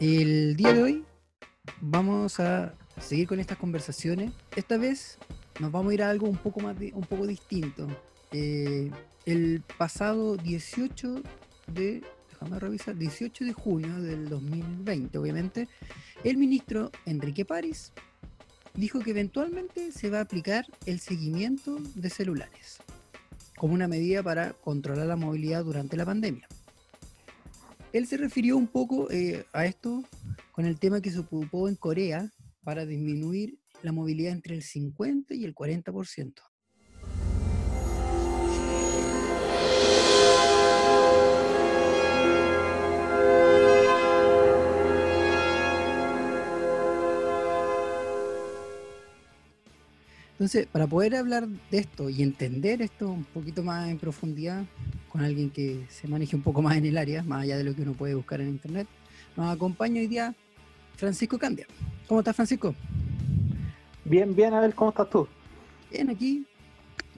El día de hoy vamos a seguir con estas conversaciones. Esta vez nos vamos a ir a algo un poco más un poco distinto. Eh, el pasado 18 de déjame revisar, 18 de junio del 2020, obviamente, el ministro Enrique París dijo que eventualmente se va a aplicar el seguimiento de celulares como una medida para controlar la movilidad durante la pandemia. Él se refirió un poco eh, a esto con el tema que se ocupó en Corea para disminuir la movilidad entre el 50 y el 40%. Entonces, para poder hablar de esto y entender esto un poquito más en profundidad, con alguien que se maneje un poco más en el área, más allá de lo que uno puede buscar en internet, nos acompaña hoy día Francisco Candia. ¿Cómo estás, Francisco? Bien, bien, a ver, ¿cómo estás tú? Bien, aquí,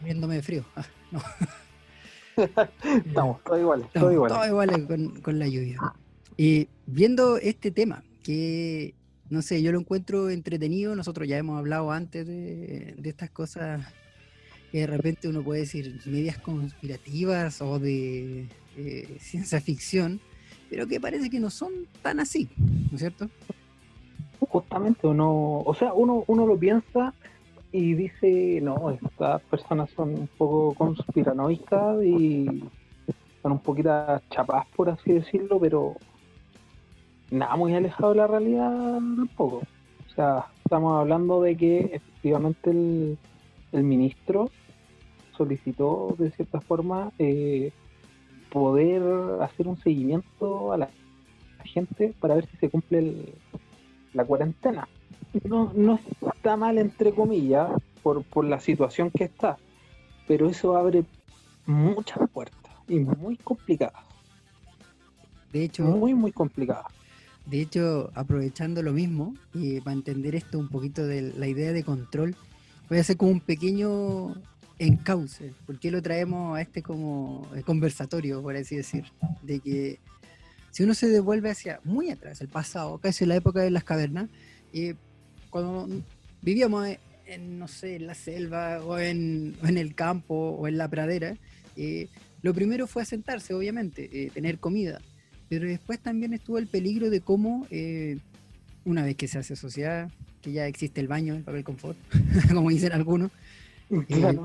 viéndome de frío. Ah, Estamos todos iguales, todos iguales. Todos iguales con, con la lluvia. Y viendo este tema, que no sé, yo lo encuentro entretenido. Nosotros ya hemos hablado antes de, estas cosas que de repente uno puede decir medias conspirativas o de eh, ciencia ficción, pero que parece que no son tan así, ¿no es cierto? Justamente uno, o sea, uno, uno lo piensa y dice, no, estas personas son un poco conspiranoicas y son un poquito chapas, por así decirlo, pero nada muy alejado de la realidad tampoco. O sea, estamos hablando de que efectivamente el, ministro solicitó de cierta forma eh, poder hacer un seguimiento a la, gente para ver si se cumple la cuarentena. No, no está mal, entre comillas, por, por la situación que está, pero eso abre muchas puertas y muy complicadas. De hecho, muy, muy complicadas. De hecho, aprovechando lo mismo, y para entender esto un poquito de la idea de control, voy a hacer como un pequeño encauce. ¿Por qué lo traemos a este como eh, conversatorio, por así decir? De que si uno se devuelve hacia muy atrás, el pasado, casi la época de las cavernas, eh, cuando vivíamos en, no sé, en la selva o en, el campo o en la pradera, eh, lo primero fue asentarse, obviamente, tener comida. Pero después también estuvo el peligro de cómo, eh, una vez que se hace sociedad, que ya existe el baño, el papel confort, como dicen algunos, eh,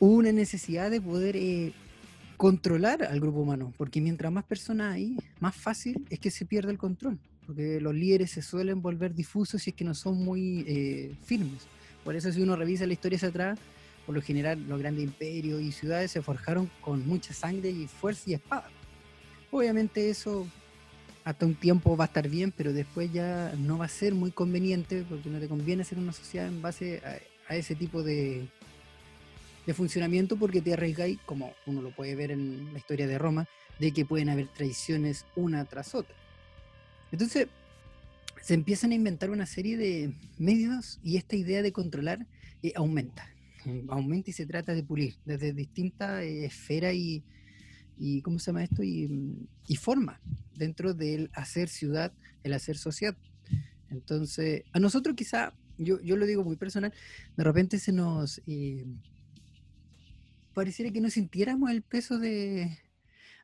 una necesidad de poder eh, controlar al grupo humano, porque mientras más personas hay, más fácil es que se pierda el control, porque los líderes se suelen volver difusos y es que no son muy firmes. Por eso si uno revisa la historia hacia atrás, por lo general los grandes imperios y ciudades se forjaron con mucha sangre y fuerza y espada. Obviamente eso hasta un tiempo va a estar bien, pero después ya no va a ser muy conveniente porque no te conviene hacer una sociedad en base a, ese tipo de, de, funcionamiento porque te arriesgáis, como uno lo puede ver en la historia de Roma, de que pueden haber traiciones una tras otra. Entonces, se empiezan a inventar una serie de medios y esta idea de controlar eh, aumenta. Aumenta y se trata de pulir desde distintas eh, esferas y, y ¿cómo se llama esto? Y, forma dentro del hacer ciudad, el hacer sociedad. Entonces, a nosotros quizá, yo, yo lo digo muy personal, de repente se nos... Eh, pareciera que no sintiéramos el peso de,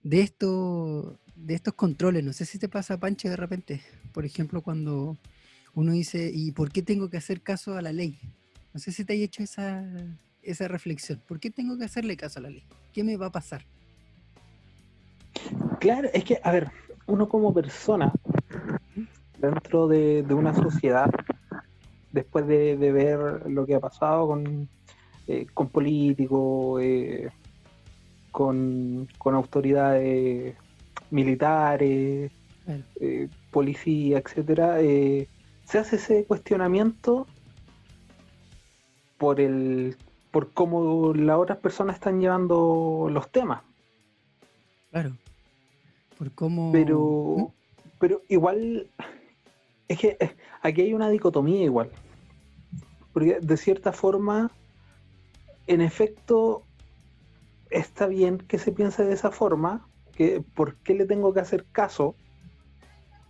de, esto, de estos controles. No sé si te pasa, Pancho, de repente. Por ejemplo, cuando uno dice, ¿y por qué tengo que hacer caso a la ley? No sé si te hay hecho esa, esa reflexión. ¿Por qué tengo que hacerle caso a la ley? ¿Qué me va a pasar? Claro, es que, a ver, uno como persona, dentro de, una sociedad, después de, ver lo que ha pasado con, eh, con políticos, eh, con, autoridades militares, eh, policía, etcétera, se hace ese cuestionamiento por el por cómo las otras personas están llevando los temas. Claro. Por cómo... Pero, ¿Mm? pero igual, es que aquí hay una dicotomía igual. Porque de cierta forma, en efecto, está bien que se piense de esa forma, que por qué le tengo que hacer caso,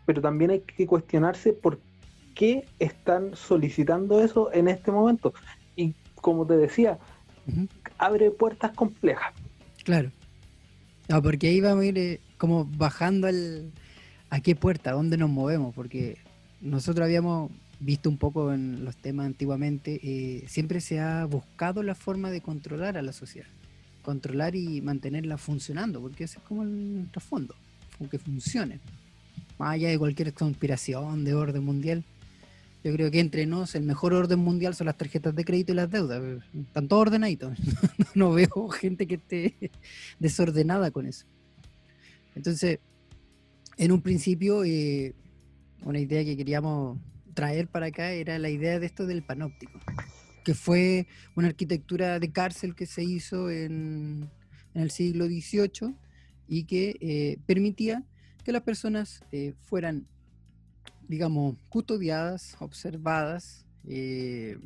pero también hay que cuestionarse por qué están solicitando eso en este momento. Y como te decía, abre puertas complejas. Claro. No, porque ahí vamos a ir eh, como bajando al, a qué puerta, a dónde nos movemos, porque nosotros habíamos visto un poco en los temas antiguamente, eh, siempre se ha buscado la forma de controlar a la sociedad, controlar y mantenerla funcionando, porque ese es como el trasfondo, que funcione, más allá de cualquier conspiración de orden mundial. Yo creo que entre nos el mejor orden mundial son las tarjetas de crédito y las deudas. Están todos ordenaditos. no veo gente que esté desordenada con eso. Entonces, en un principio, eh, una idea que queríamos traer para acá era la idea de esto del panóptico, que fue una arquitectura de cárcel que se hizo en, el siglo XVIII y que eh, permitía que las personas eh, fueran, digamos, custodiadas, observadas, eh,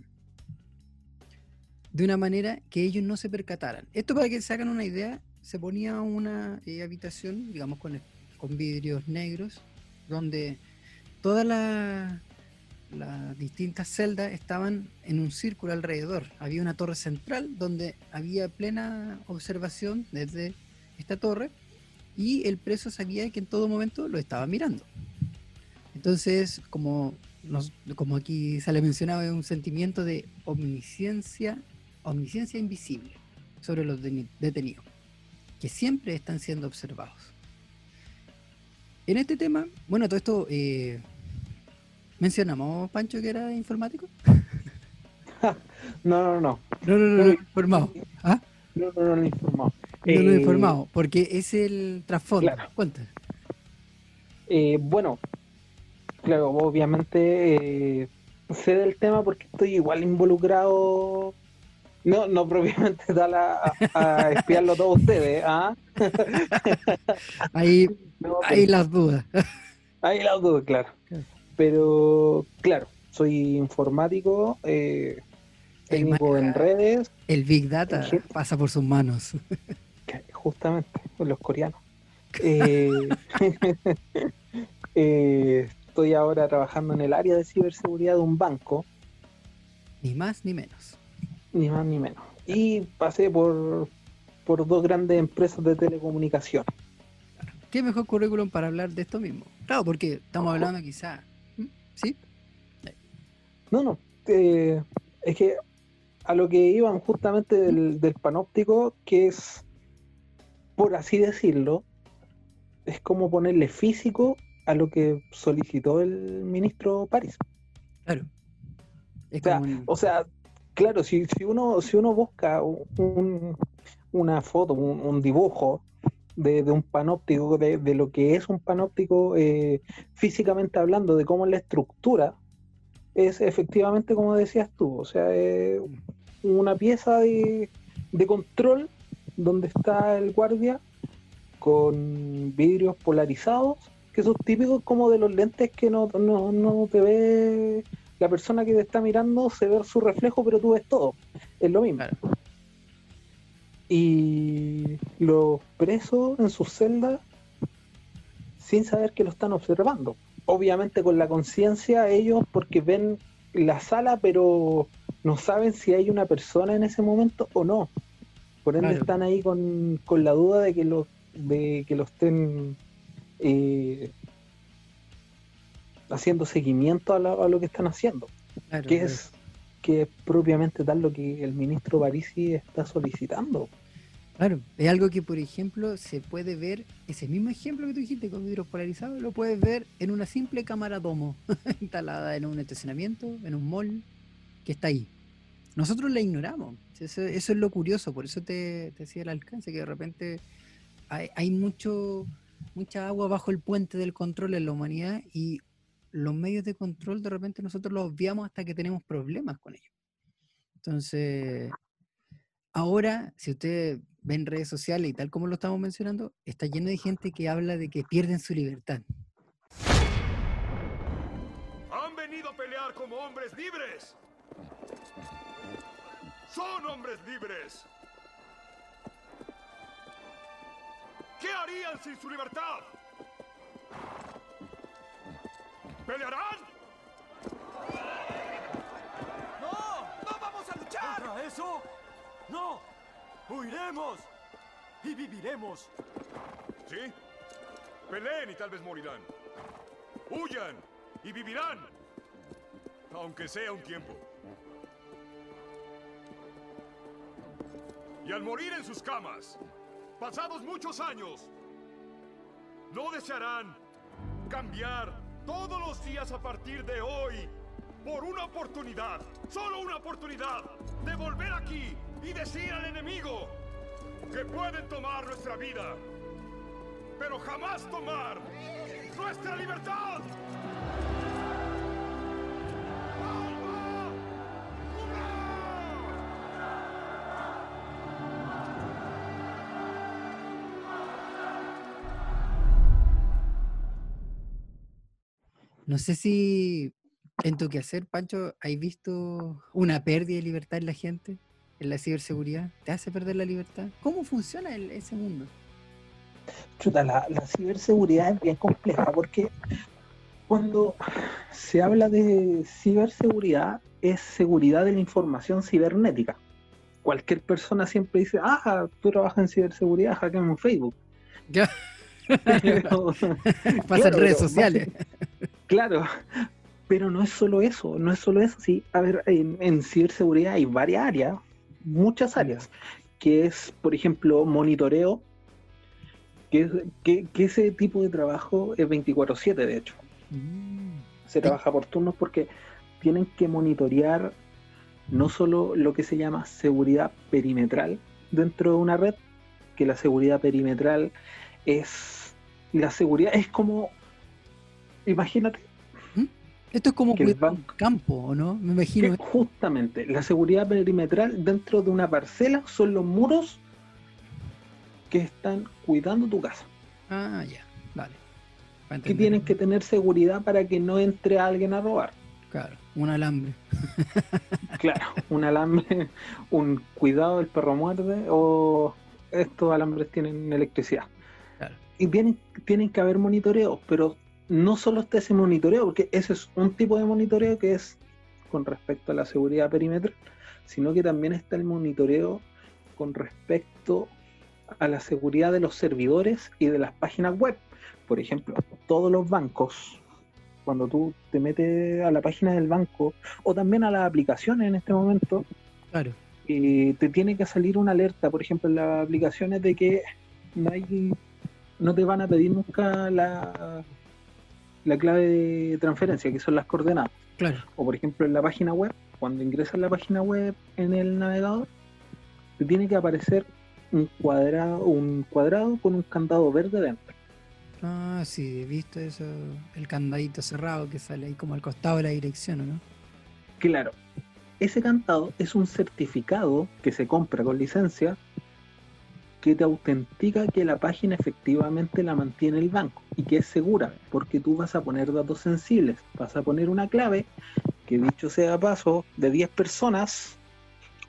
de una manera que ellos no se percataran. Esto para que se hagan una idea, se ponía una habitación, digamos, con, con vidrios negros, donde toda la, las distintas celdas estaban en un círculo alrededor. Había una torre central donde había plena observación desde esta torre y el preso sabía que en todo momento lo estaba mirando. Entonces, como, como aquí se le mencionaba, es un sentimiento de omnisciencia, omnisciencia invisible sobre los detenidos, que siempre están siendo observados. En este tema, bueno, todo esto eh, ¿Mencionamos, Pancho, que era informático? no, no, no. No, no, no, no, informado. ¿Ah? No, no, no, no, informado. No, no, eh, informado, porque es el trasfondo. Claro. Cuenta. Eh, bueno, claro, obviamente eh, sé del tema porque estoy igual involucrado. No, no propiamente tal a, a espiarlo todos ustedes, ¿ah? ahí, ahí las dudas. Ahí las dudas, claro. Pero claro, soy informático, eh, técnico en redes. El Big Data pasa por sus manos. Justamente, los coreanos. Eh, eh, estoy ahora trabajando en el área de ciberseguridad de un banco. Ni más ni menos. Ni más ni menos. Y pasé por, por dos grandes empresas de telecomunicación. ¿Qué mejor currículum para hablar de esto mismo? Claro, porque estamos hablando quizá ¿Sí? No, no. Eh, es que a lo que iban justamente del, panóptico, que es, por así decirlo, es como ponerle físico a lo que solicitó el ministro París. Claro. O, sea, claro, si, si, uno, si uno busca una foto, un dibujo de, un panóptico, de, de, lo que es un panóptico eh, físicamente hablando, de cómo la estructura, es efectivamente como decías tú, o sea, es una pieza de, de control donde está el guardia con vidrios polarizados, que son típicos como de los lentes que no, no, no te ve la persona que te está mirando, se ve su reflejo, pero tú ves todo. Es lo mismo y los presos en sus celdas sin saber que lo están observando. Obviamente con la conciencia ellos porque ven la sala pero no saben si hay una persona en ese momento o no. Por ende están ahí con, la duda de que lo, de que lo estén eh, haciendo seguimiento a, lo que están haciendo. que es que es propiamente tal lo que el ministro Parisi está solicitando. Claro, es algo que, por ejemplo, se puede ver, ese mismo ejemplo que tú dijiste con vidrios polarizados, lo puedes ver en una simple cámara domo instalada en un estacionamiento, en un mall, que está ahí. Nosotros la ignoramos, eso, es lo curioso, por eso te, decía el alcance, que de repente hay, mucho, mucha agua bajo el puente del control en la humanidad y los medios de control de repente nosotros los obviamos hasta que tenemos problemas con ellos. Entonces, ahora, si usted ven redes sociales y tal como lo estamos mencionando, está lleno de gente que habla de que pierden su libertad. Han venido a pelear como hombres libres. Son hombres libres. ¿Qué harían sin su libertad? ¿Pelearán? ¡No! ¡No vamos a luchar! ¿Contra eso? ¡No! ¡Huiremos! ¡Y viviremos! ¿Sí? Peleen y tal vez morirán. Huyan y vivirán. Aunque sea un tiempo. Y al morir en sus camas, pasados muchos años, no desearán cambiar todos los días a partir de hoy por una oportunidad, solo una oportunidad, de volver aquí y decir al enemigo que pueden tomar nuestra vida, pero jamás tomar nuestra libertad. No sé si en tu quehacer, Pancho, ¿has visto una pérdida de libertad en la gente? En la ciberseguridad. ¿Te hace perder la libertad? ¿Cómo funciona el- ese mundo? Chuta, la, la ciberseguridad es bien compleja porque cuando se habla de ciberseguridad es seguridad de la información cibernética. Cualquier persona siempre dice, ah, tú trabajas en ciberseguridad, hackeame en Facebook. Ya. Pero- Pasa en redes pero sociales. Claro, pero no es solo eso, no es solo eso. Sí, a ver, en, en ciberseguridad hay varias áreas, muchas áreas, que es, por ejemplo, monitoreo, que, que, que ese tipo de trabajo es 24/7, de hecho. Mm, Se trabaja por turnos porque tienen que monitorear no solo lo que se llama seguridad perimetral dentro de una red, que la seguridad perimetral es la seguridad, es como, imagínate, Esto es como Que cuidar un campo, ¿o no? Me que imagino. justamente la seguridad perimetral dentro de una parcela son los muros que están cuidando tu casa, Ah, ya, vale. Que tienen que tener seguridad para que no entre alguien a robar. Claro, un alambre. Claro, un alambre, un cuidado del perro muerde o estos alambres tienen electricidad. Claro. Y tienen, tienen que haber monitoreos, pero no solo está ese monitoreo, porque ese es un tipo de monitoreo que es con respecto a la seguridad perimetral, sino que también está el monitoreo con respecto a la seguridad de los servidores y de las páginas web. Por ejemplo, todos los bancos, cuando tú te metes a la página del banco o también a las aplicaciones en este momento, Claro. eh, te tiene que salir una alerta, por ejemplo, en las aplicaciones de que no hay, no te van a pedir nunca la, la clave de transferencia, que son las coordenadas. Claro. O por ejemplo en la página web, cuando ingresas la página web en el navegador, te tiene que aparecer un cuadrado, un cuadrado con un candado verde dentro. Ah, sí, he visto eso. El candadito cerrado que sale ahí como al costado de la dirección, ¿o no? Claro, ese candado es un certificado que se compra con licencia que te autentica que la página efectivamente la mantiene el banco y que es segura, porque tú vas a poner datos sensibles, vas a poner una clave que dicho sea paso, de 10 personas,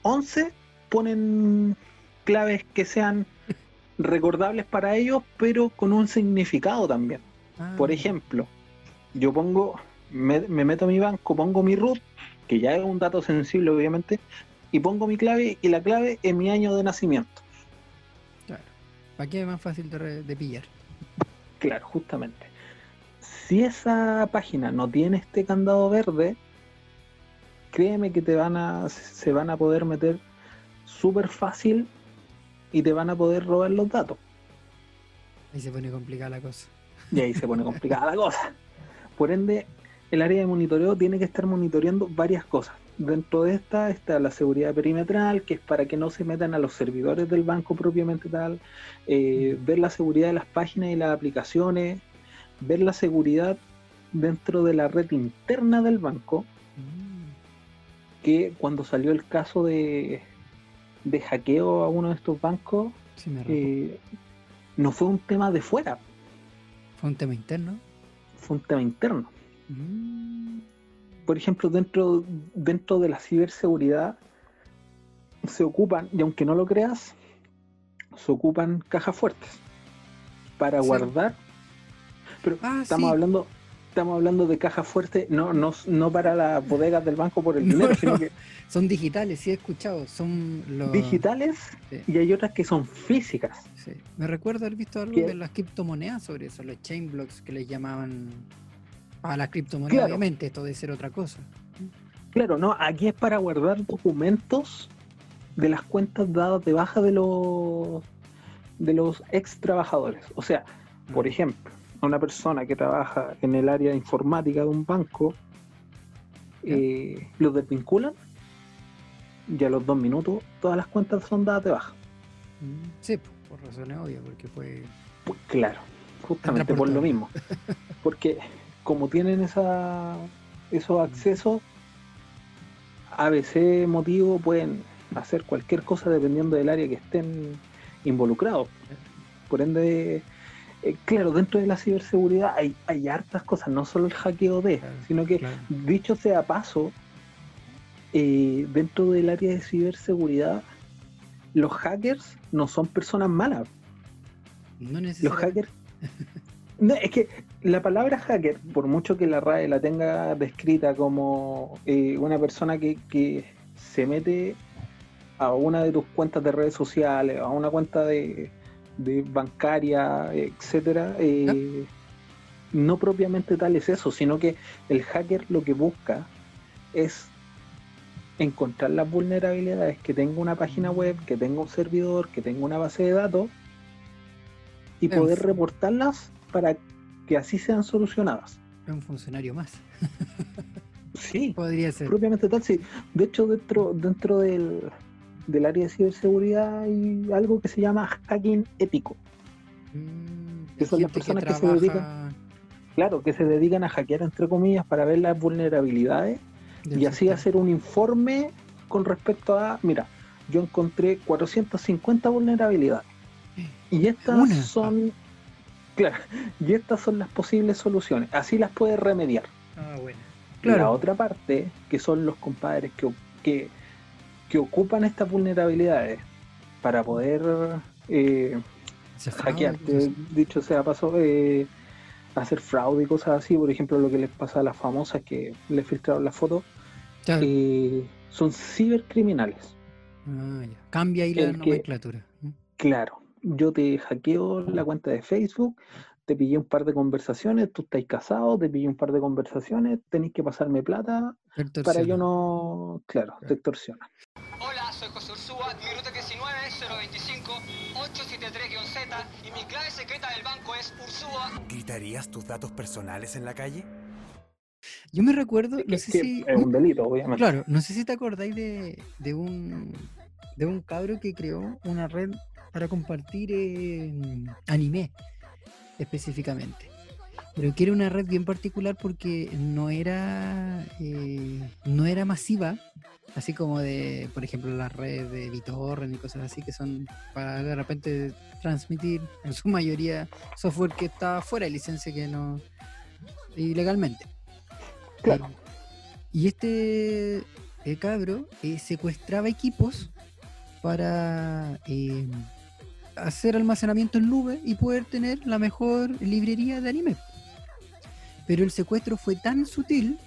11 ponen claves que sean recordables para ellos, pero con un significado también. Ah, Por ejemplo, yo pongo, me, me meto a mi banco, pongo mi root, que ya es un dato sensible obviamente, y pongo mi clave y la clave es mi año de nacimiento. ¿Para qué es más fácil de pillar? Claro, justamente. Si esa página no tiene este candado verde, créeme que te van a, se van a poder meter súper fácil y te van a poder robar los datos. Ahí se pone complicada la cosa. Y ahí se pone complicada la cosa. Por ende, el área de monitoreo tiene que estar monitoreando varias cosas. Dentro de esta está la seguridad perimetral, que es para que no se metan a los servidores del banco propiamente tal, eh, ver la seguridad de las páginas y las aplicaciones, ver la seguridad dentro de la red interna del banco, Mm, que cuando salió el caso de, de hackeo a uno de estos bancos, sí, eh, no fue un tema de fuera, Fue un tema interno. fue un tema interno. Mm, por ejemplo, dentro, dentro de la ciberseguridad se ocupan, y aunque no lo creas, se ocupan cajas fuertes para Sí. guardar. Pero Ah, estamos sí. hablando, estamos hablando de cajas fuertes, no, no, no para las bodegas del banco por el dinero, no. sino que Son digitales, sí he escuchado. Son los. digitales Sí. y hay otras que son físicas. Sí. Me recuerdo haber visto algo ¿Qué? de las criptomonedas sobre eso, los chain blocks que les llamaban a las criptomonedas, Claro. obviamente, esto de ser otra cosa. Claro, no, aquí es para guardar documentos de las cuentas dadas de baja de los de los ex trabajadores. O sea, por ejemplo, una persona que trabaja en el área informática de un banco, eh, los desvinculan y a los dos minutos todas las cuentas son dadas de baja. Mm, Sí, po, por razones obvias, porque fue. Pues claro, justamente por lo mismo. Porque como tienen esa, esos accesos, ABC motivo pueden hacer cualquier cosa dependiendo del área que estén involucrados. Por ende, eh, claro, dentro de la ciberseguridad hay, hay hartas cosas, no solo el hackeo de, Claro, sino que claro. dicho sea paso, eh, dentro del área de ciberseguridad, los hackers no son personas malas. No Los hackers. No, es que la palabra hacker, por mucho que la RAE la tenga descrita como eh, una persona que, que se mete a una de tus cuentas de redes sociales, a una cuenta de, de bancaria, etcétera, eh, no propiamente tal es eso, sino que el hacker lo que busca es encontrar las vulnerabilidades, que tenga una página web, que tenga un servidor, que tenga una base de datos y poder reportarlas para que así sean solucionadas. Es un funcionario más. Sí, Podría ser. propiamente tal, sí. De hecho, dentro, dentro del, del área de ciberseguridad hay algo que se llama hacking ético. Mm, que son las personas que se dedican Claro, que se dedican a hackear, entre comillas, para ver las vulnerabilidades del y así hacer un informe con respecto a, mira, yo encontré 450 vulnerabilidades. Y estas Una. son, claro, y estas son las posibles soluciones. Así las puedes remediar. Ah, bueno. La Claro. otra parte, que son los compadres que, que, que ocupan estas vulnerabilidades para poder eh, hackearte, cosas. dicho sea paso, eh, hacer fraude y cosas así. Por ejemplo, lo que les pasa a las famosas que les filtraron las fotos, Claro. eh, son cibercriminales. Ah, ya. Cambia ahí la que- nomenclatura. ¿Mm? Claro, yo te hackeo la cuenta de Facebook, te pillé un par de conversaciones, tú estás casado, te pillé un par de conversaciones, tenéis que pasarme plata para yo no, claro, te extorsiona. Hola, soy José Ursúa, mi ruta es 19-025-873-Z y mi clave secreta del banco es Ursúa. ¿Gritarías tus datos personales en la calle? Yo me recuerdo, no Es sé si. es un delito, obviamente. Claro, no sé si te acordáis de, de un de un cabro que creó una red para compartir eh, anime específicamente. Pero que era una red bien particular porque no era eh, no era masiva, así como de, por ejemplo, las redes de BitTorrent y cosas así que son para de repente transmitir en su mayoría software que está fuera de licencia que no ilegalmente. Claro. Y este eh, cabro eh, secuestraba equipos para eh, hacer almacenamiento en nube y poder tener la mejor librería de anime. Pero el secuestro fue tan sutil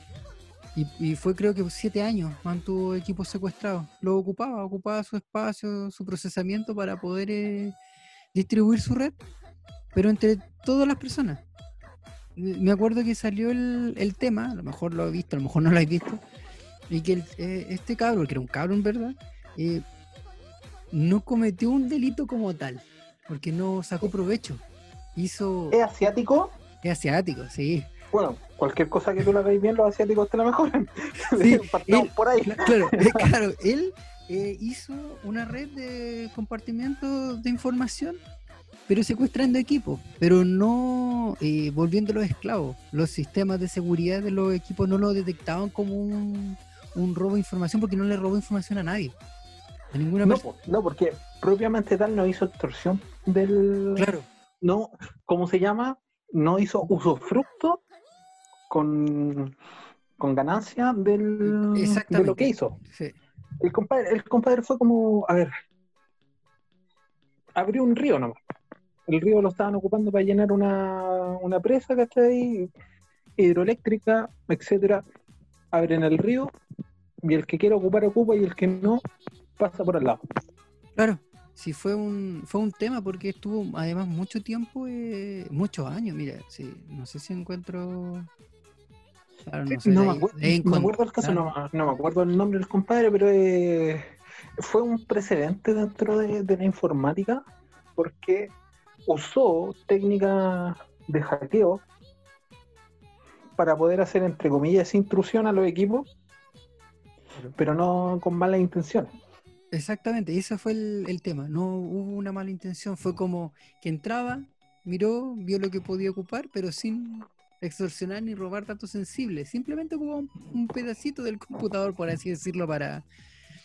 y, fue creo que siete años mantuvo equipos secuestrados. Lo ocupaba, ocupaba su espacio, su procesamiento para poder eh, distribuir su red, pero entre todas las personas me acuerdo que salió el, tema, a lo mejor lo he visto, a lo mejor no lo he visto, y que eh, este cabro, que era un cabro en verdad, eh, no cometió un delito como tal, porque no sacó provecho. Hizo... ¿Es asiático? Es asiático, sí. Bueno, cualquier cosa que tú la veis bien, los asiáticos te la mejoran. Sí, él- por ahí. Cla- Claro, eh, claro, él eh, hizo una red de compartimiento de información, pero secuestrando equipos, pero no eh, volviéndolos esclavos. Los sistemas de seguridad de los equipos no lo detectaban como un, un robo de información porque no le robó información a nadie. Ninguna No, porque propiamente tal no hizo extorsión del... Claro, No, ¿cómo se llama? No hizo usufructo con, con ganancia del, de exactamente. lo que hizo. sí. El compadre, el compadre fue como, a ver, abrió un río nomás. El río lo estaban ocupando para llenar una, una presa, ¿cachai? hidroeléctrica, etcétera, abren el río y el que quiera ocupar ocupa y el que no pasa por al lado. Claro, sí fue un fue un tema porque estuvo además mucho tiempo, eh, muchos años, mira, sí, no sé si encuentro claro, no, sé, No de me, ahí- acuer- de me acuerdo el caso, claro. no, no me acuerdo el nombre del compadre, pero eh, fue un precedente dentro de, de la informática porque usó técnicas de hackeo para poder hacer, entre comillas, intrusión a los equipos, pero no con malas intenciones. Exactamente, y ese fue el, el tema. No hubo una mala intención, fue como que entraba, miró, vio lo que podía ocupar, pero sin extorsionar ni robar datos sensibles. Simplemente ocupó un, un pedacito del computador, por así decirlo, para.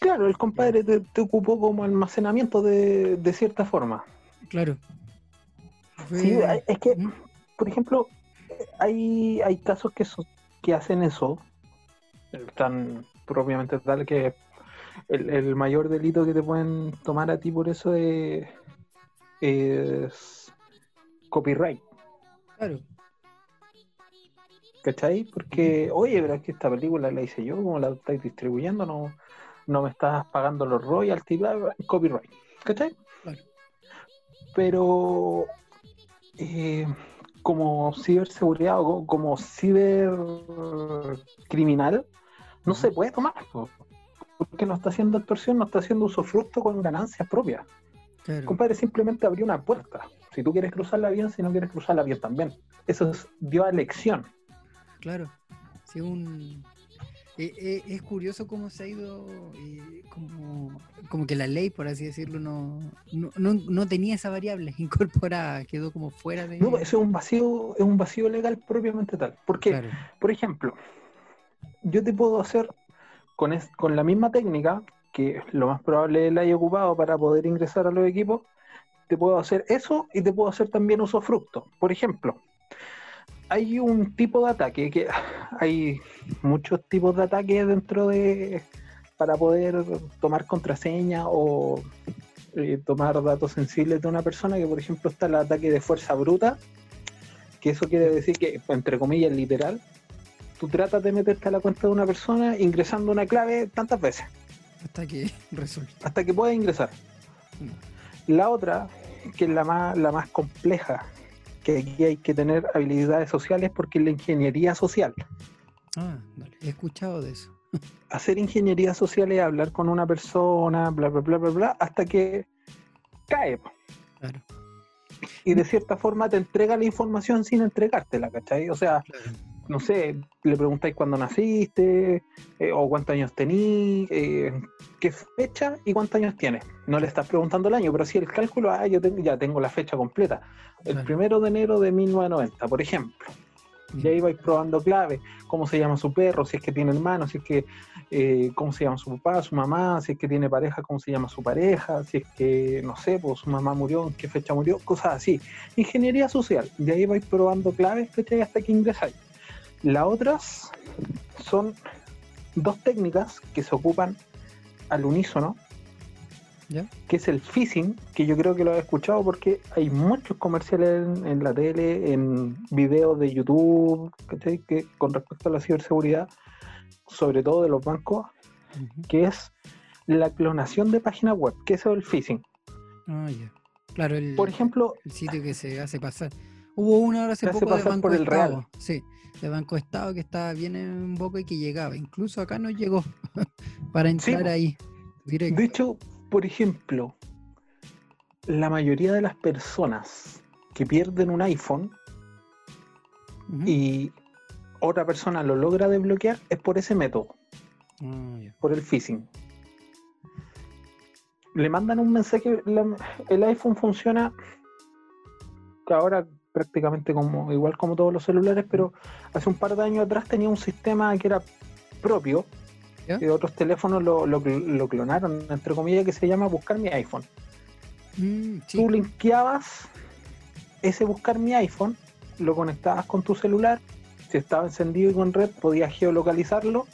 Claro, el compadre te, te ocupó como almacenamiento de, de cierta forma. Claro. Fue- Sí, es que ¿Mm? por ejemplo, hay, hay casos que, so- que hacen eso, tan propiamente tal que el, el mayor delito que te pueden tomar a ti por eso es, es copyright, Claro, ¿cachai? Porque, oye, pero es que esta película la hice yo, como la estáis distribuyendo, no, no me estás pagando los royalties, copyright, ¿cachai? Claro. Pero eh, como ciberseguridad o co- como cibercriminal, no se puede tomar, po, porque no está haciendo extorsión, no está haciendo usufructo con ganancias propias. claro. Compadre, simplemente abrió una puerta. Si tú quieres cruzarla bien, si no quieres cruzarla bien también. Eso es, dio a elección. Claro, sí, un... eh, eh, es curioso cómo se ha ido, eh, como, como que la ley, por así decirlo, no, no, no, no tenía esa variable incorporada, quedó como fuera de... No, eso es un vacío, es un vacío legal propiamente tal. Porque, Claro, por ejemplo, yo te puedo hacer con, es- con la misma técnica, que lo más probable la haya ocupado para poder ingresar a los equipos, te puedo hacer eso y te puedo hacer también usufructo. Por ejemplo, hay un tipo de ataque que hay muchos tipos de ataque dentro de para poder tomar contraseña o eh, tomar datos sensibles de una persona que por ejemplo está el ataque de fuerza bruta que eso quiere decir que entre comillas literal tú tratas de meterte a la cuenta de una persona ingresando una clave tantas veces hasta que resulta. hasta que puedas ingresar la otra que es la más la más compleja que aquí hay que tener habilidades sociales porque es la ingeniería social Ah, dale, he escuchado de eso. hacer ingeniería social es hablar con una persona, bla, bla, bla, bla, bla, hasta que cae. Claro, Y de cierta forma te entrega la información sin entregártela, ¿cachai? O sea, claro. No sé, le preguntáis cuándo naciste, eh, o cuántos años tenís, eh, qué fecha y cuántos años tienes. No le estás preguntando el año, pero si el cálculo, ah, yo tengo, ya tengo la fecha completa. El Claro. primero de enero de 1990, por ejemplo. Y ahí vais probando claves, cómo se llama su perro, si es que tiene hermanos, si es que, eh, cómo se llama su papá, su mamá, si es que tiene pareja, cómo se llama su pareja, si es que, no sé, pues su mamá murió, en qué fecha murió, cosas así. Ingeniería social, y ahí vais probando claves, ¿cachai? Hasta que ingresáis. Las otras son dos técnicas que se ocupan al unísono, ¿Ya? que es el phishing, que yo creo que lo he escuchado porque hay muchos comerciales en, en la tele, en videos de YouTube, ¿cachai? que con respecto a la ciberseguridad, sobre todo de los bancos, que es la clonación de páginas web, que eso es el phishing. Ah. Claro, el, Por ejemplo, el sitio que se hace pasar. Hubo uno ahora hace poco de Banco por el Estado. real. Sí, de Banco Estado que estaba bien en boca y que llegaba. Incluso acá no llegó para entrar ahí. Directo. de hecho, por ejemplo, la mayoría de las personas que pierden un iPhone y otra persona lo logra desbloquear es por ese método. Ah, por el phishing. Le mandan un mensaje, la- el iPhone funciona que ahora prácticamente como igual como todos los celulares, pero hace un par de años atrás tenía un sistema que era propio, ¿Ya? que otros teléfonos lo, lo- lo clonaron, entre comillas, que se llama Buscar mi iPhone. Mm, sí, Tú linkeabas ese Buscar mi iPhone, lo conectabas con tu celular, si estaba encendido y con red podías geolocalizarlo,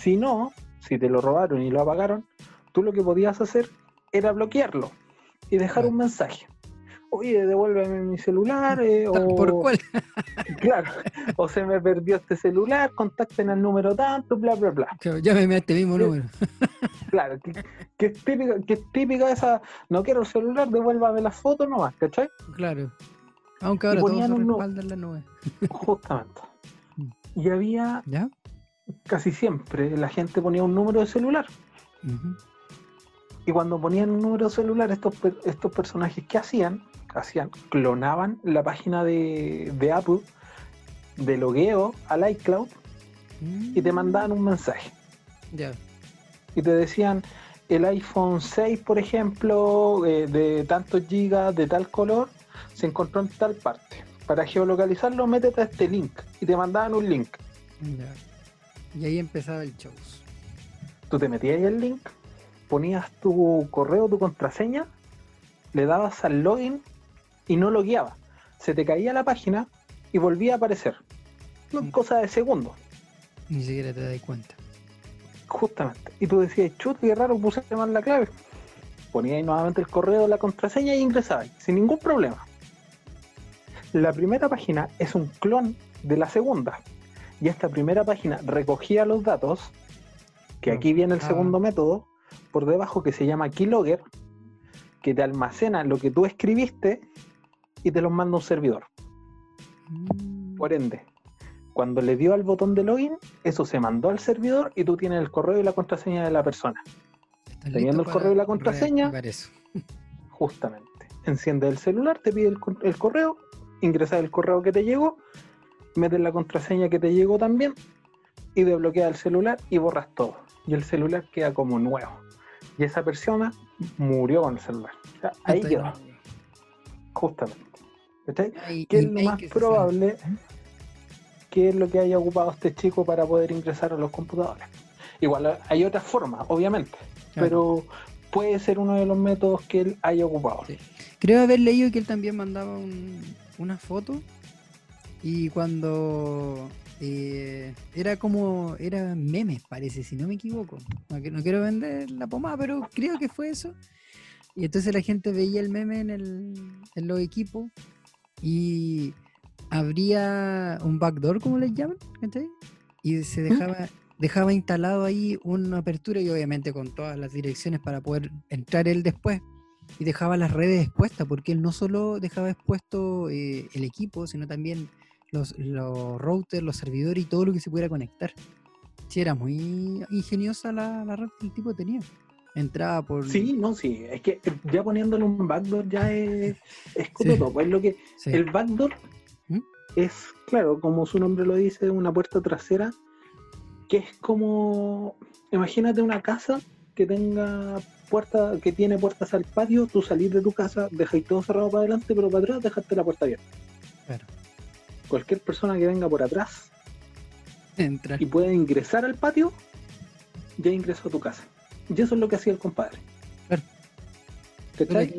si no, si te lo robaron y lo apagaron, tú lo que podías hacer era bloquearlo y dejar un mensaje. Oye, devuélveme mi celular. eh, o, ¿Por cuál? Claro, o se me perdió este celular, contacten al número tanto, bla, bla, bla. Claro, Llámeme a este mismo Sí. número. Claro, que, que es típica, que es típica esa, no quiero el celular, devuélvame las fotos nomás, ¿cachai? Claro. Aunque ahora todo se ponían un nu- respalda en la nube. Justamente. Mm. Y había, ¿Ya? casi siempre, la gente ponía un número de celular. Y cuando ponían un número de celular, estos, estos personajes, ¿qué hacían? Hacían, clonaban la página de, de Apple de logueo al iCloud y te mandaban un mensaje. Ya. Y te decían, el iPhone 6, por ejemplo, eh, de tantos gigas, de tal color, se encontró en tal parte. Para geolocalizarlo, métete a este link. Y te mandaban un link. Ya. Y ahí empezaba el show. Tú te metías ahí el link, ponías tu correo, tu contraseña, le dabas al login y no logueaba. Se te caía la página y volvía a aparecer. No, Mm. cosa de segundos, Ni siquiera te das cuenta. justamente. Y tú decías, chuta, qué raro, puse mal la clave. Ponías ahí nuevamente el correo, la contraseña y ingresabas, sin ningún problema. La primera página es un clon de la segunda. Y esta primera página recogía los datos, que aquí viene el Ah. segundo método, por debajo que se llama keylogger, que te almacena lo que tú escribiste y te los manda un servidor. Mm. Por ende, cuando le dio al botón de login, eso se mandó al servidor y tú tienes el correo y la contraseña de la persona. ¿Estás teniendo el correo y la contraseña? eso? Justamente. Enciende el celular, te pide el, correo, ingresas el correo que te llegó, metes la contraseña que te llegó también y desbloqueas el celular y borras todo. Y el celular queda como nuevo. Y esa persona murió con el celular. O sea, ahí quedó, justamente. ¿Cachai? ¿Qué es lo más que probable? ¿Qué es lo que haya ocupado este chico para poder ingresar a los computadores? Igual hay otras formas, obviamente, Claro. pero puede ser uno de los métodos que él haya ocupado. Sí. Creo haber leído que él también mandaba un- una foto y cuando eh, era como, era memes parece, si no me equivoco. No, que- no quiero vender la pomada, pero creo que fue eso. Y entonces la gente veía el meme en, el, en los equipos y habría un backdoor, como les llaman, ¿cachai? Y se dejaba, dejaba instalado ahí una apertura y obviamente con todas las direcciones para poder entrar él después y dejaba las redes expuestas, porque él no solo dejaba expuesto eh, el equipo, sino también los, los routers, los servidores y todo lo que se pudiera conectar. Sí, era muy ingeniosa la, la red que el tipo tenía. Entraba por... Sí, no, sí, es que ya poniéndole un backdoor ya es, es Sí. cototo, pues lo que sí, el backdoor ¿Mm? es, claro, como su nombre lo dice, una puerta trasera, que es como, imagínate una casa que tenga puerta, que tiene puertas al patio, tú salís de tu casa, dejáis todo cerrado para adelante, pero para atrás dejaste la puerta abierta. claro. Cualquier persona que venga por atrás Entrar. y pueda ingresar al patio, ya ingresó a tu casa. Y eso es lo que hacía el compadre.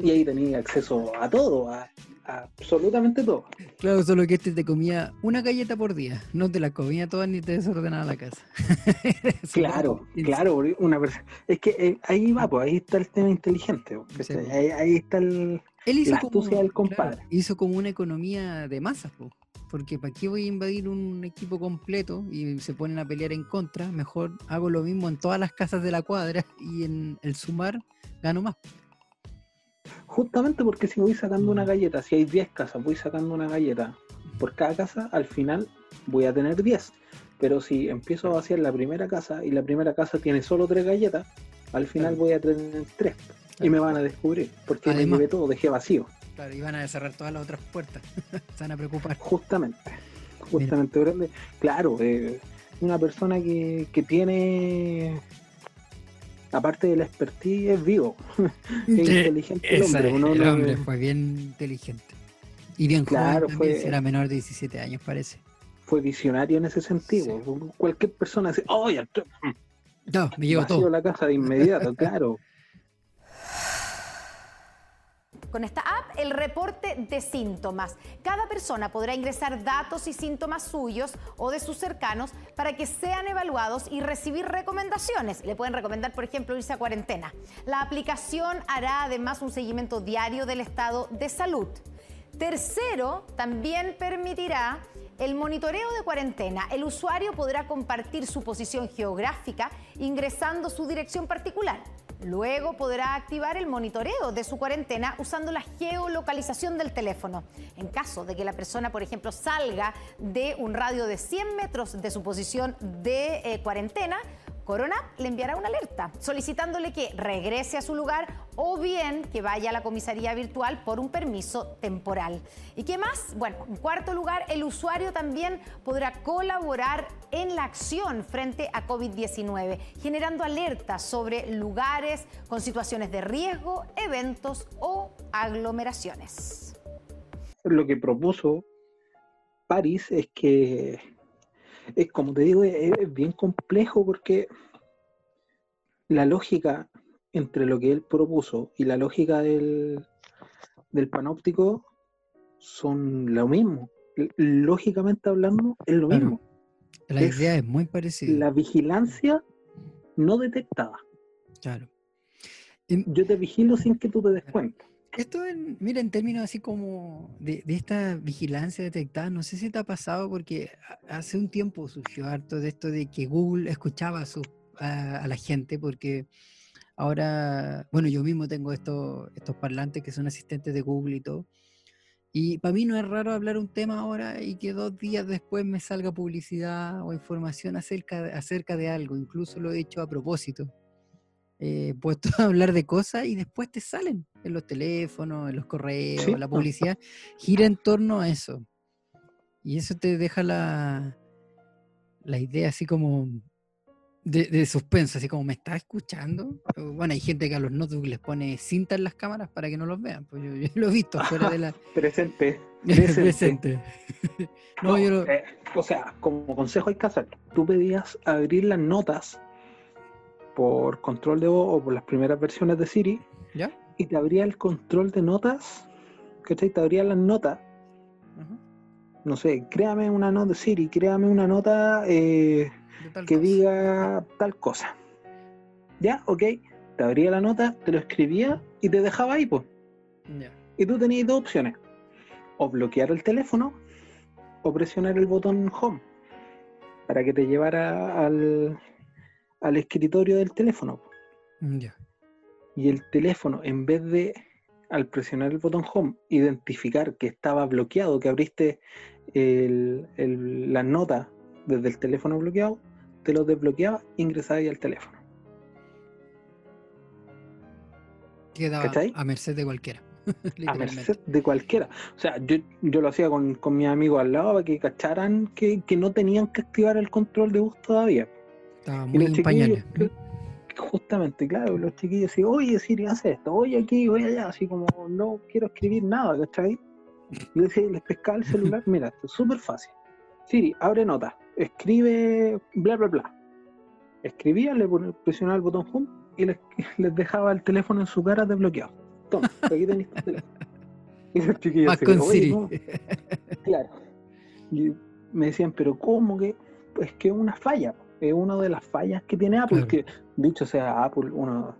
Y ahí tenía acceso a todo, a, a absolutamente todo. Claro, solo que este te comía una galleta por día. No te la comía todas ni te desordenaba la casa. Claro, claro, una persona. Es que eh, ahí va, pues ahí está el tema inteligente. pues, pues. ahí, ahí está el. Él hizo la como, claro, compadre. hizo como una economía de masas, po, porque ¿para qué voy a invadir un equipo completo y se ponen a pelear en contra? Mejor hago lo mismo en todas las casas de la cuadra y en el sumar gano más. Justamente porque si voy sacando una Mm. galleta, si hay 10 casas, voy sacando una galleta por cada casa, al final voy a tener 10. Pero si empiezo a vaciar la primera casa y la primera casa tiene solo 3 galletas, al final voy a tener 3. Y me van a descubrir, porque me Además- llevé todo, dejé vacío. Claro, y van a cerrar todas las otras puertas. se van a preocupar. Justamente, justamente, grande. Claro, eh, una persona que, que tiene, aparte de la expertise, es vivo, es inteligente el hombre. uno el no- hombre fue bien inteligente. Y bien Claro, joven fue- era menor de 17 años, parece. fue visionario en ese sentido. Cualquier persona dice, ¡oh, ya entré! No, me llevo todo. la casa de inmediato, claro. Con esta app el reporte de síntomas. Cada persona podrá ingresar datos y síntomas suyos o de sus cercanos para que sean evaluados y recibir recomendaciones. Le pueden recomendar, por ejemplo, irse a cuarentena. La aplicación hará además un seguimiento diario del estado de salud. Tercero, también permitirá el monitoreo de cuarentena. El usuario podrá compartir su posición geográfica ingresando su dirección particular. Luego podrá activar el monitoreo de su cuarentena usando la geolocalización del teléfono. En caso de que la persona, por ejemplo, salga de un radio de 100 metros de su posición de eh, cuarentena, Corona le enviará una alerta solicitándole que regrese a su lugar o bien que vaya a la comisaría virtual por un permiso temporal. ¿Y qué más? Bueno, en cuarto lugar, el usuario también podrá colaborar en la acción frente a COVID-19, generando alertas sobre lugares con situaciones de riesgo, eventos o aglomeraciones. Lo que propuso París es que es como te digo, es, bien complejo porque la lógica entre lo que él propuso y la lógica del, del panóptico son lo mismo. Lógicamente hablando, es lo mismo. La idea es muy parecida. La vigilancia no detectada. Claro. Yo te vigilo sin que tú te des cuenta. Esto, en, mira, en términos así como de, esta vigilancia detectada, no sé si te ha pasado porque hace un tiempo surgió harto de esto de que Google escuchaba a, su, a, la gente porque ahora, bueno, yo mismo tengo estos, estos parlantes que son asistentes de Google y todo. Y para mí no es raro hablar un tema ahora y que dos días después me salga publicidad o información acerca, acerca de algo. Incluso lo he hecho a propósito eh, puesto a hablar de cosas y después te salen en los teléfonos, en los correos, la publicidad, gira en torno a eso. Y eso te deja la, la idea así como de, suspenso, así como me está escuchando. Bueno, hay gente que a los notebooks les pone cinta en las cámaras para que no los vean. Pues yo, lo he visto fuera de la. Presente. Presente. Eh, o sea, como consejo hay que hacer. Tú pedías abrir las notas por control de voz o por las primeras versiones de Siri. ¿Ya? Y te abría el control de notas, ¿cachai? Te abría las notas. No sé, créame una nota de Siri, créame una nota eh, que diga tal cosa. ¿Ya? Ok. Te abría la nota, te lo escribía y te dejaba ahí, pues. Y tú tenías dos opciones. O bloquear el teléfono o presionar el botón home para que te llevara al, al escritorio del teléfono. Mm, y el teléfono, en vez de al presionar el botón home, identificar que estaba bloqueado, que abriste el, la nota desde el teléfono bloqueado, te lo desbloqueaba e ingresaba ahí al teléfono. Quedaba a merced de cualquiera. a merced de cualquiera. O sea, yo, yo lo hacía con, con mis amigos al lado para que cacharan que, que no tenían que activar el control de bus todavía. Estaba muy en Justamente, claro, los chiquillos así, oye Siri, hace esto, oye aquí, oye allá, así como no quiero escribir nada, ¿cachai? Y decía, les pescaba el celular, mira, esto es súper fácil. Siri, abre nota, escribe bla bla bla. Escribía, le presionaba el botón home y les, dejaba el teléfono en su cara desbloqueado. Toma, aquí tenéis el teléfono. Y los chiquillos así, con Siri. Claro. Y me decían, pero ¿cómo que? Pues que es una falla es una de las fallas que tiene Apple, que dicho sea Apple, uno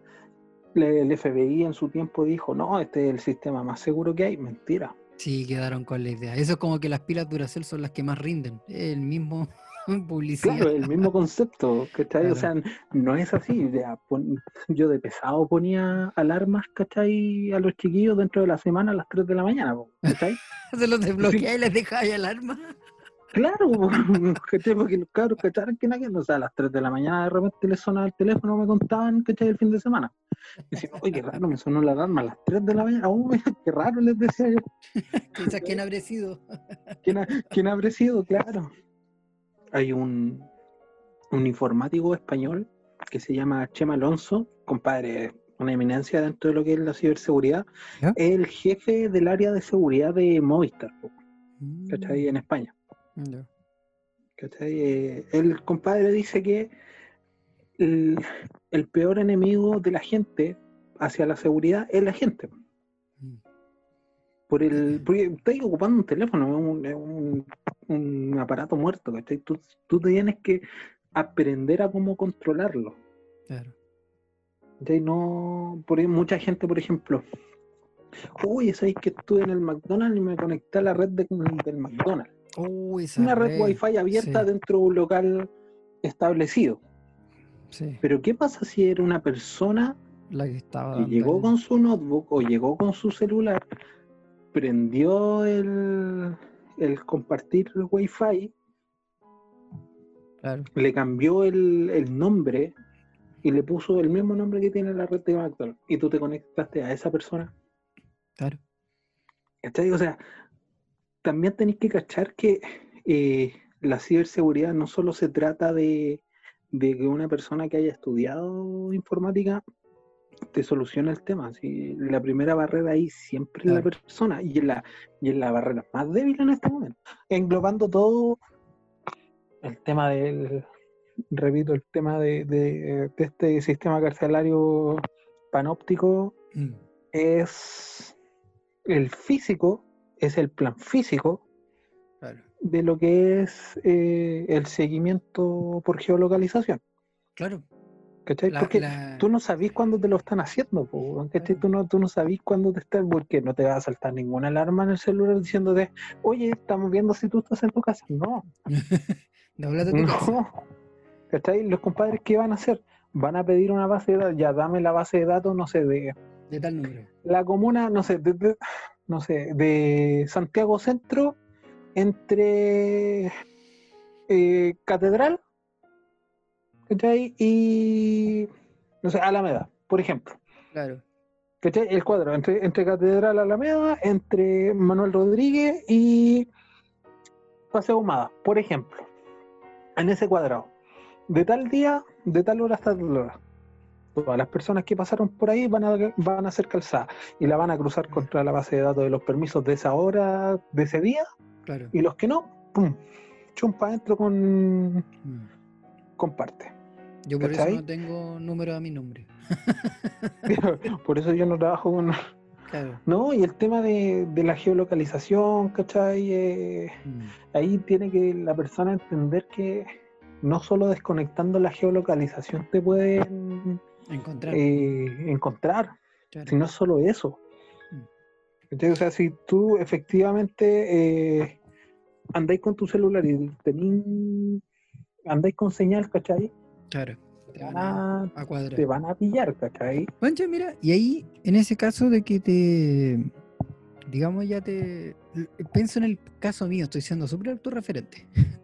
el FBI en su tiempo dijo, no, este es el sistema más seguro que hay, mentira. Sí, quedaron con la idea. Eso es como que las pilas Duracell son las que más rinden. El mismo publicidad. Claro, el mismo concepto, ¿cachai? O sea, no es así. Yo de pesado ponía alarmas, ¿cachai? A los chiquillos dentro de la semana a las 3 de la mañana, ¿cachai? Se los desbloquea y les deja ahí alarma. Claro, porque los cabros cacharon que nadie, o sea, a las 3 de la mañana de repente les sonaba el teléfono, me contaban, ¿cachai? El fin de semana. Y decían, oye, qué raro, me sonó la alarma a las 3 de la mañana, oh, qué raro, les decía yo. Quizás quién habrá sido. ¿Quién, ha, ¿Quién habrá sido? Claro. Hay un, un informático español que se llama Chema Alonso, compadre, una eminencia dentro de lo que es la ciberseguridad, es el jefe del área de seguridad de Movistar, ¿cachai? Mm. En España. Eh, el compadre dice que el, peor enemigo de la gente hacia la seguridad es la gente. Mm. Por el, porque estás ocupando un teléfono, es un, un- un aparato muerto, ¿cachai? Tú, tú tienes que aprender a cómo controlarlo. Claro. ¿cachai? No, por mucha gente, por ejemplo, oye, ¿sabéis que estuve en el McDonald's y me conecté a la red de- del McDonald's? Una red red, Wi-Fi abierta sí. dentro de un local establecido. Sí, Pero ¿qué pasa si era una persona la que estaba. que llegó con su notebook o llegó con su celular, prendió el, el compartir el Wi-Fi, Claro, le cambió el, el nombre y le puso el mismo nombre que tiene la red de McDonald's y tú te conectaste a esa persona? claro. ¿Cachai? O sea, también tenéis que cachar que eh, la ciberseguridad no solo se trata de, de que una persona que haya estudiado informática te solucione el tema. Si la primera barrera ahí siempre es la persona y es la, y es la barrera más débil en este momento. Englobando todo el tema del, repito, el tema de, de- de este sistema carcelario panóptico Mm, es el físico, es el plan físico Claro, de lo que es eh, el seguimiento por geolocalización. claro. ¿Cachai? La- Porque la- tú no sabís cuándo te lo están haciendo, po, ¿cachai? Tú no, tú no sabís cuándo te están, porque no te va a saltar ninguna alarma en el celular diciéndote, oye, estamos viendo si tú estás en tu casa. No, no. ¿Cachai? Los compadres, ¿qué van a hacer? Van a pedir una base de datos, ya dame la base de datos, no sé, de De tal número. la comuna, no sé, de, de- no sé, de Santiago Centro, entre eh, Catedral, ¿cachai? Y, no sé, Alameda, por ejemplo. Claro. ¿Cachai? El cuadro, entre, entre Catedral Alameda, entre Manuel Rodríguez y Paseo Humada, por ejemplo. En ese cuadrado. De tal día, de tal hora hasta tal hora. Todas las personas que pasaron por ahí van a, van a ser calzadas y la van a cruzar contra la base de datos de los permisos de esa hora, de ese día, Claro. y los que no, ¡pum! Chumpa adentro con, Mm. con parte. Yo por eso no tengo número a mi nombre. Por eso yo no trabajo con, Claro. No, y el tema de, de la geolocalización, ¿cachai? Eh, Mm, ahí tiene que la persona entender que no solo desconectando la geolocalización te pueden Encontrar. eh, encontrar, claro. sino solo eso. Mm. ¿Cachai? O sea, si tú efectivamente eh, andáis con tu celular y tení- andáis con señal, ¿cachai? Claro. Te van a, a, a cuadrar. te van a pillar, ¿cachai? Pancho, mira, y ahí, en ese caso de que te, digamos, ya te, pienso en el caso mío, estoy siendo súper autorreferente.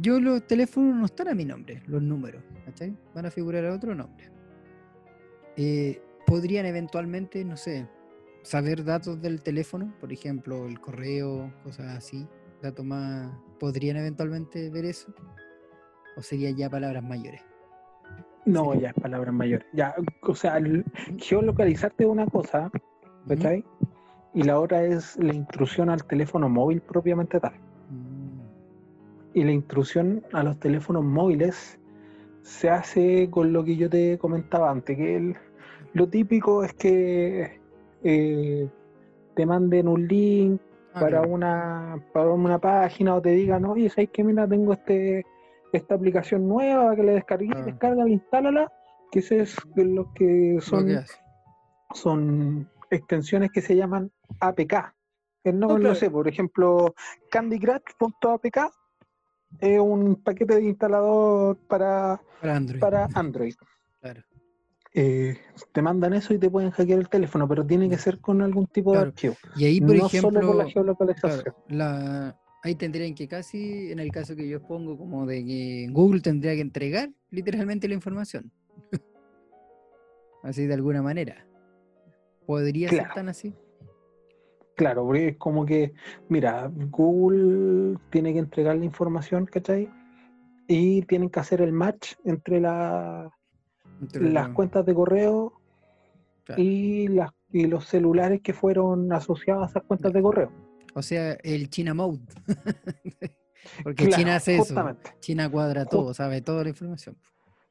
Yo los teléfonos no están a mi nombre, los números, ¿cachai? Van a figurar a otro nombre. Eh, podrían eventualmente, no sé, saber datos del teléfono, por ejemplo, el correo, cosas así, datos más, ¿podrían eventualmente ver eso? ¿O serían ya palabras mayores? No, ya es palabras mayores. Ya, o sea, geolocalizarte es una cosa. ¿cachai? Y la otra es la intrusión al teléfono móvil propiamente tal. Mm, Y la intrusión a los teléfonos móviles se hace con lo que yo te comentaba antes, que el- lo típico es que eh, te manden un link ah, para claro. una para una página o te digan, oye, ¿sabes que Mira, tengo este esta aplicación nueva que le descargué, Ah. descárgala, instálala, que ese es lo que Lo son, que son extensiones que se llaman APK. El nombre, claro. no sé, por ejemplo, candycrush.apk es un paquete de instalador para, Para Android. para Android. Eh, te mandan eso y te pueden hackear el teléfono, pero tiene que ser con algún tipo Claro. de archivo. Y ahí, por no ejemplo, solo por la claro, geolocalización. la- ahí tendrían que casi, en el caso que yo pongo, como de que Google tendría que entregar literalmente la información. así de alguna manera. ¿Podría ser tan así? Claro, porque es como que, mira, Google tiene que entregar la información, ¿cachai? Y tienen que hacer el match entre la- Las cuentas de correo claro. y, las, y los celulares que fueron asociados a esas cuentas de correo. O sea, el China Mode. Porque Claro, China hace eso. China cuadra todo, sabe toda la información.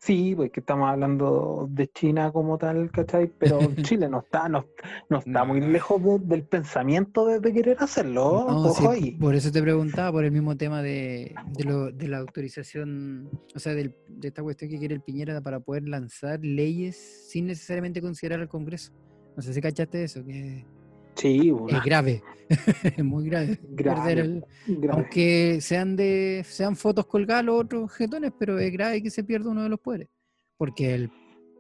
Sí, pues que estamos hablando de China como tal, ¿cachai? Pero Chile no está, no, no está muy lejos de- del pensamiento de, de querer hacerlo. No, Ojo sí, ahí. por eso te preguntaba, por el mismo tema de, de, lo- de la autorización, o sea, del- de esta cuestión que quiere el Piñera para poder lanzar leyes sin necesariamente considerar al Congreso. No sé si cachaste eso, que Sí, es grave, es muy grave. Grave, perder el- grave. aunque sean de sean fotos colgadas los otros jetones, pero es grave que se pierda uno de los poderes. Porque el,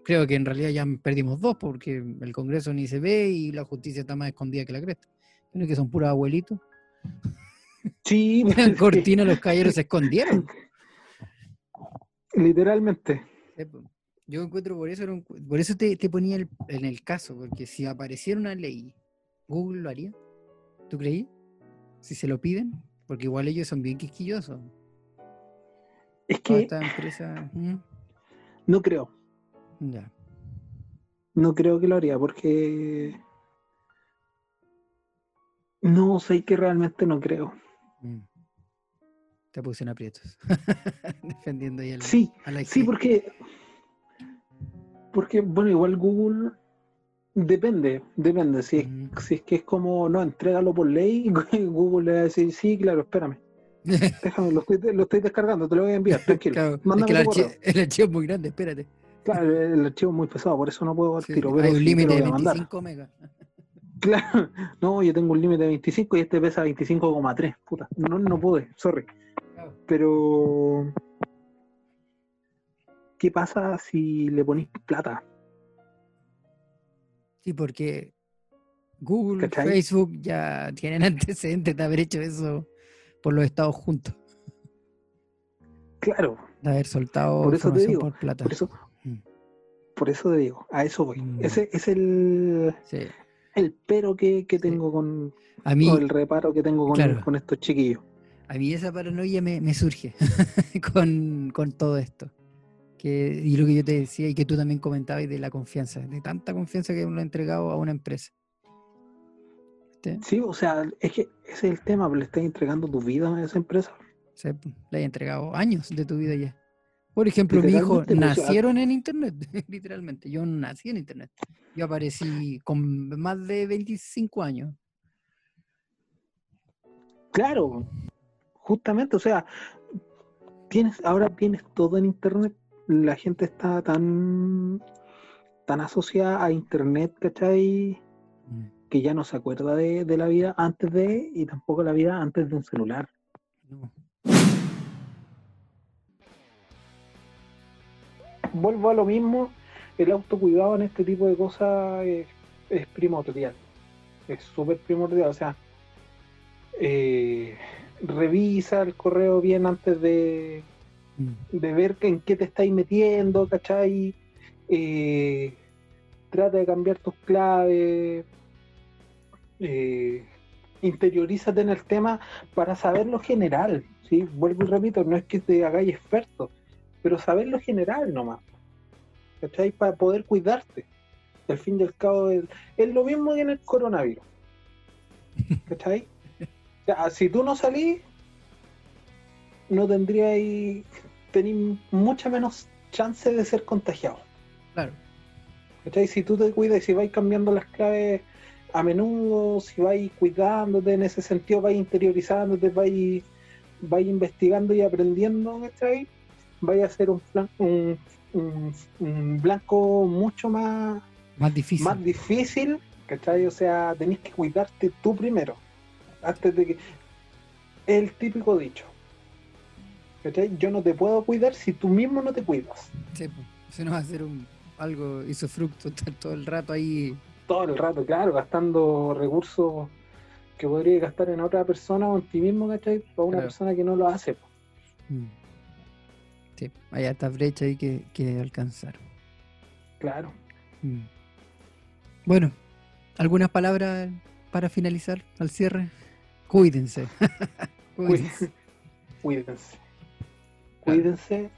creo que en realidad ya perdimos dos, porque el Congreso ni se ve y la justicia está más escondida que la cresta. Creo que son puros abuelitos. Sí, En cortina los caballeros se escondieron. literalmente. Yo encuentro por eso, por eso te, te ponía el- en el caso, porque si apareciera una ley, Google lo haría. ¿Tú creí? Si se lo piden, porque igual ellos son bien quisquillosos. Es que estas empresas. ¿mm? no creo, Ya. no creo que lo haría porque no sé que realmente no creo. Mm. Te puse en aprietos. Defendiendo ahí a la, Sí, a la sí, porque porque bueno, igual Google depende, depende. Si es, Ujú. si es que es como no, entrégalo por ley, Google le va a decir sí, claro, espérame. Déjame, lo estoy, lo estoy descargando, te lo voy a enviar, tranquilo. Claro, es que el, tu archi- correo. el archivo es muy grande, espérate. Claro, el archivo es muy pesado, por eso no puedo Sí, tiro. Hay un límite de voy a mandar. 25 megas. Claro, no, yo tengo un límite de 25 y este pesa 25,3. Puta, no, no pude, sorry. Claro. Pero, ¿qué pasa si le ponís plata? Sí, porque Google, ¿Cachai? Facebook ya tienen antecedentes de haber hecho eso por los estados juntos, Claro, de haber soltado Por eso te información digo, por plata. por eso, Mm. por eso te digo, a eso voy. Mm. Ese es el, Sí. el pero que, que tengo con, A mí, o el reparo que tengo con, Claro. con estos chiquillos. a mí esa paranoia me, me surge con, con todo esto. Que, y lo que yo te decía y que tú también comentabas de la confianza, de tanta confianza que uno ha entregado a una empresa. Sí, o sea, es que ese es el tema, le estás entregando tu vida a esa empresa. O sea, le has entregado años de tu vida ya. Por ejemplo, mi hijo pues, nacieron en internet, literalmente. Yo nací en internet. Yo aparecí con más de 25 años. Claro, justamente, o sea, tienes, ahora tienes todo en internet. La gente está tan, tan asociada a internet, ¿cachai? Que ya no se acuerda de, de la vida antes de, y tampoco la vida antes de un celular. No. Vuelvo a lo mismo, el autocuidado en este tipo de cosas es, es primordial. Es súper primordial, o sea, eh, revisa el correo bien antes de, Mm. De ver en qué te estáis metiendo, ¿cachai? Eh, trata de cambiar tus claves, eh, interiorízate en el tema para saber lo general, ¿sí? Vuelvo y repito, no es que te hagáis experto, pero saber lo general nomás, ¿cachai? Para poder cuidarte. Al fin y al cabo es, es lo mismo que en el coronavirus, ¿cachai? O sea, si tú no salís, no tendríais tenéis mucha menos chance de ser contagiado. Claro. ¿Cachai? Si tú te cuidas y si vais cambiando las claves a menudo, si vais cuidándote en ese sentido, vais interiorizándote, vais, vais investigando y aprendiendo, ¿cachai? Vais a ser un, flan- un, un- un blanco mucho más, Más difícil. más difícil, ¿cachai? O sea, tenés que cuidarte tú primero, antes de que... El típico dicho, ¿cachai? Yo no te puedo cuidar si tú mismo no te cuidas. Sí. Si no va a ser un, algo fructo estar todo el rato ahí. todo el rato, claro, gastando recursos que podría gastar en otra persona o en ti mismo, ¿cachai? Para una Claro. persona que no lo hace. Mm. Sí, hay esta brecha ahí que, que alcanzar. Claro. Mm. Bueno, ¿algunas palabras para finalizar al cierre? Cuídense. Cuídense. Cuídense. Cuídense.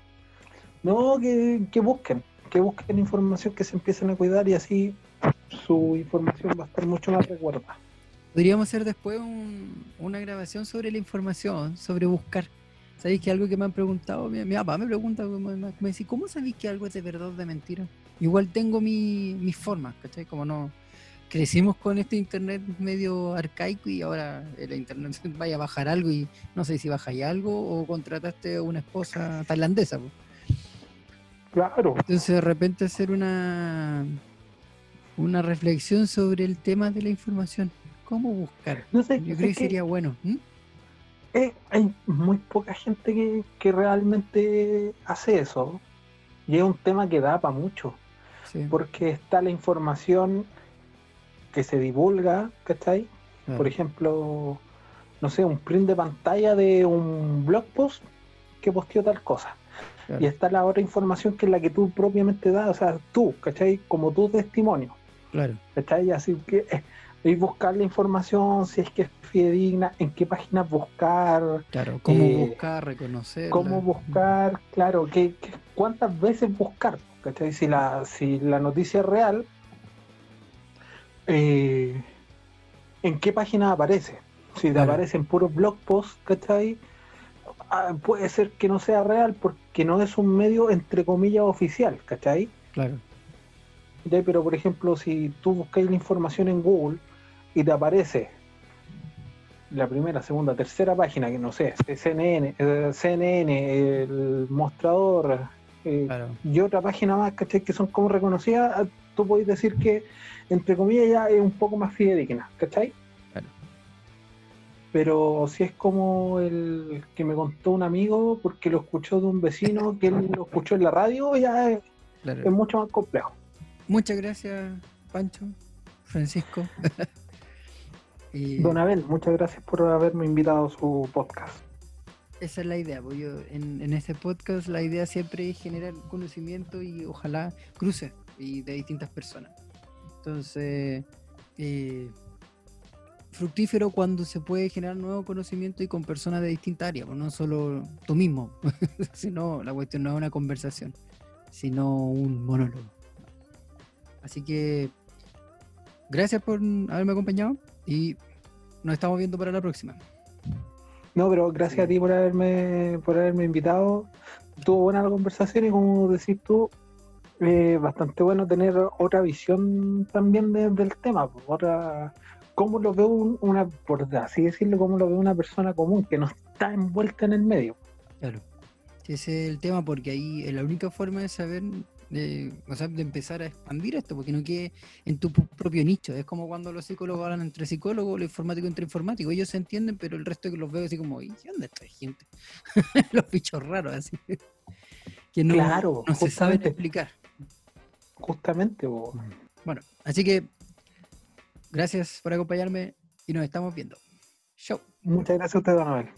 No, que, que busquen, que busquen información, que se empiecen a cuidar y así su información va a estar mucho más resguardada. Podríamos hacer después un- una grabación sobre la información, sobre buscar. ¿Sabéis que algo que me han preguntado? Mi, mi papá me pregunta, como- me dice, ¿cómo sabéis que algo es de verdad o de mentira? Igual tengo mi- mis formas, ¿cachai? Como no... Crecimos con este internet medio arcaico y ahora el internet vaya a bajar algo y no sé si bajáis algo o contrataste a una esposa tailandesa. Claro. Entonces de repente hacer una una reflexión sobre el tema de la información. ¿Cómo buscar? No sé, Yo creo que que- sería bueno. ¿m? eh, hay muy poca gente que, que realmente hace eso. Y es un tema que da para mucho. Sí, Porque está la información que se divulga, ¿cachai? claro, Por ejemplo, no sé, un print de pantalla de un blog post que posteó tal cosa. claro. Y está la otra información que es la que tú propiamente das, o sea, tú, ¿cachai? Como tu testimonio, claro. ¿cachai? Así que eh, y buscar la información, si es que es fidedigna, en qué páginas buscar, Claro, cómo Eh, buscar, reconocer. cómo buscar, claro, qué- cuántas veces buscar, ¿cachai? Si la, si la noticia es real, eh, ¿en qué página aparece? Si te Claro. aparece en puros blog posts, ¿cachai? Ah, puede ser que no sea real porque no es un medio entre comillas oficial, ¿cachai? Claro, ¿Cachai? Pero por ejemplo, si tú buscáis la información en Google y te aparece la primera, segunda, tercera página, que no sé, CNN, eh, CNN, el mostrador eh, claro. y otra página más, ¿cachai? Que son como reconocidas, tú podés decir que, entre comillas, ya es un poco más fidedigna, ¿cachai? Claro. Pero si es como el que me contó un amigo, porque lo escuchó de un vecino, que él lo escuchó en la radio, ya es, claro. es mucho más complejo. Muchas gracias, Pancho, Francisco. y Don Abel, muchas gracias por haberme invitado a su podcast. esa es la idea. Pues yo, en, en este podcast la idea siempre es generar conocimiento y ojalá cruce y de distintas personas. Entonces, eh, fructífero cuando se puede generar nuevo conocimiento y con personas de distintas áreas, pues no solo tú mismo, sino la cuestión no es una conversación, sino un monólogo. Así que gracias por haberme acompañado y nos estamos viendo para la próxima. No, pero gracias a ti por haberme, por haberme invitado. Estuvo buena la conversación y como decís tú, eh, bastante bueno tener otra visión también de- del tema. pues, Otra, cómo lo ve un- una, por así decirlo, cómo lo ve una persona común que no está envuelta en el medio. Claro. Ese es el tema porque ahí es la única forma de saber, de, o sea, de empezar a expandir esto, porque no quede en tu propio nicho. Es como cuando los psicólogos hablan entre psicólogos, los informáticos entre informáticos. Ellos se entienden, pero el resto que los veo así como, ¿y dónde está gente? los bichos raros, así. Que no, Claro, no se saben explicar. Justamente, po. Bueno, así que gracias por acompañarme y nos estamos viendo. Chau. muchas gracias a usted, Don Abel.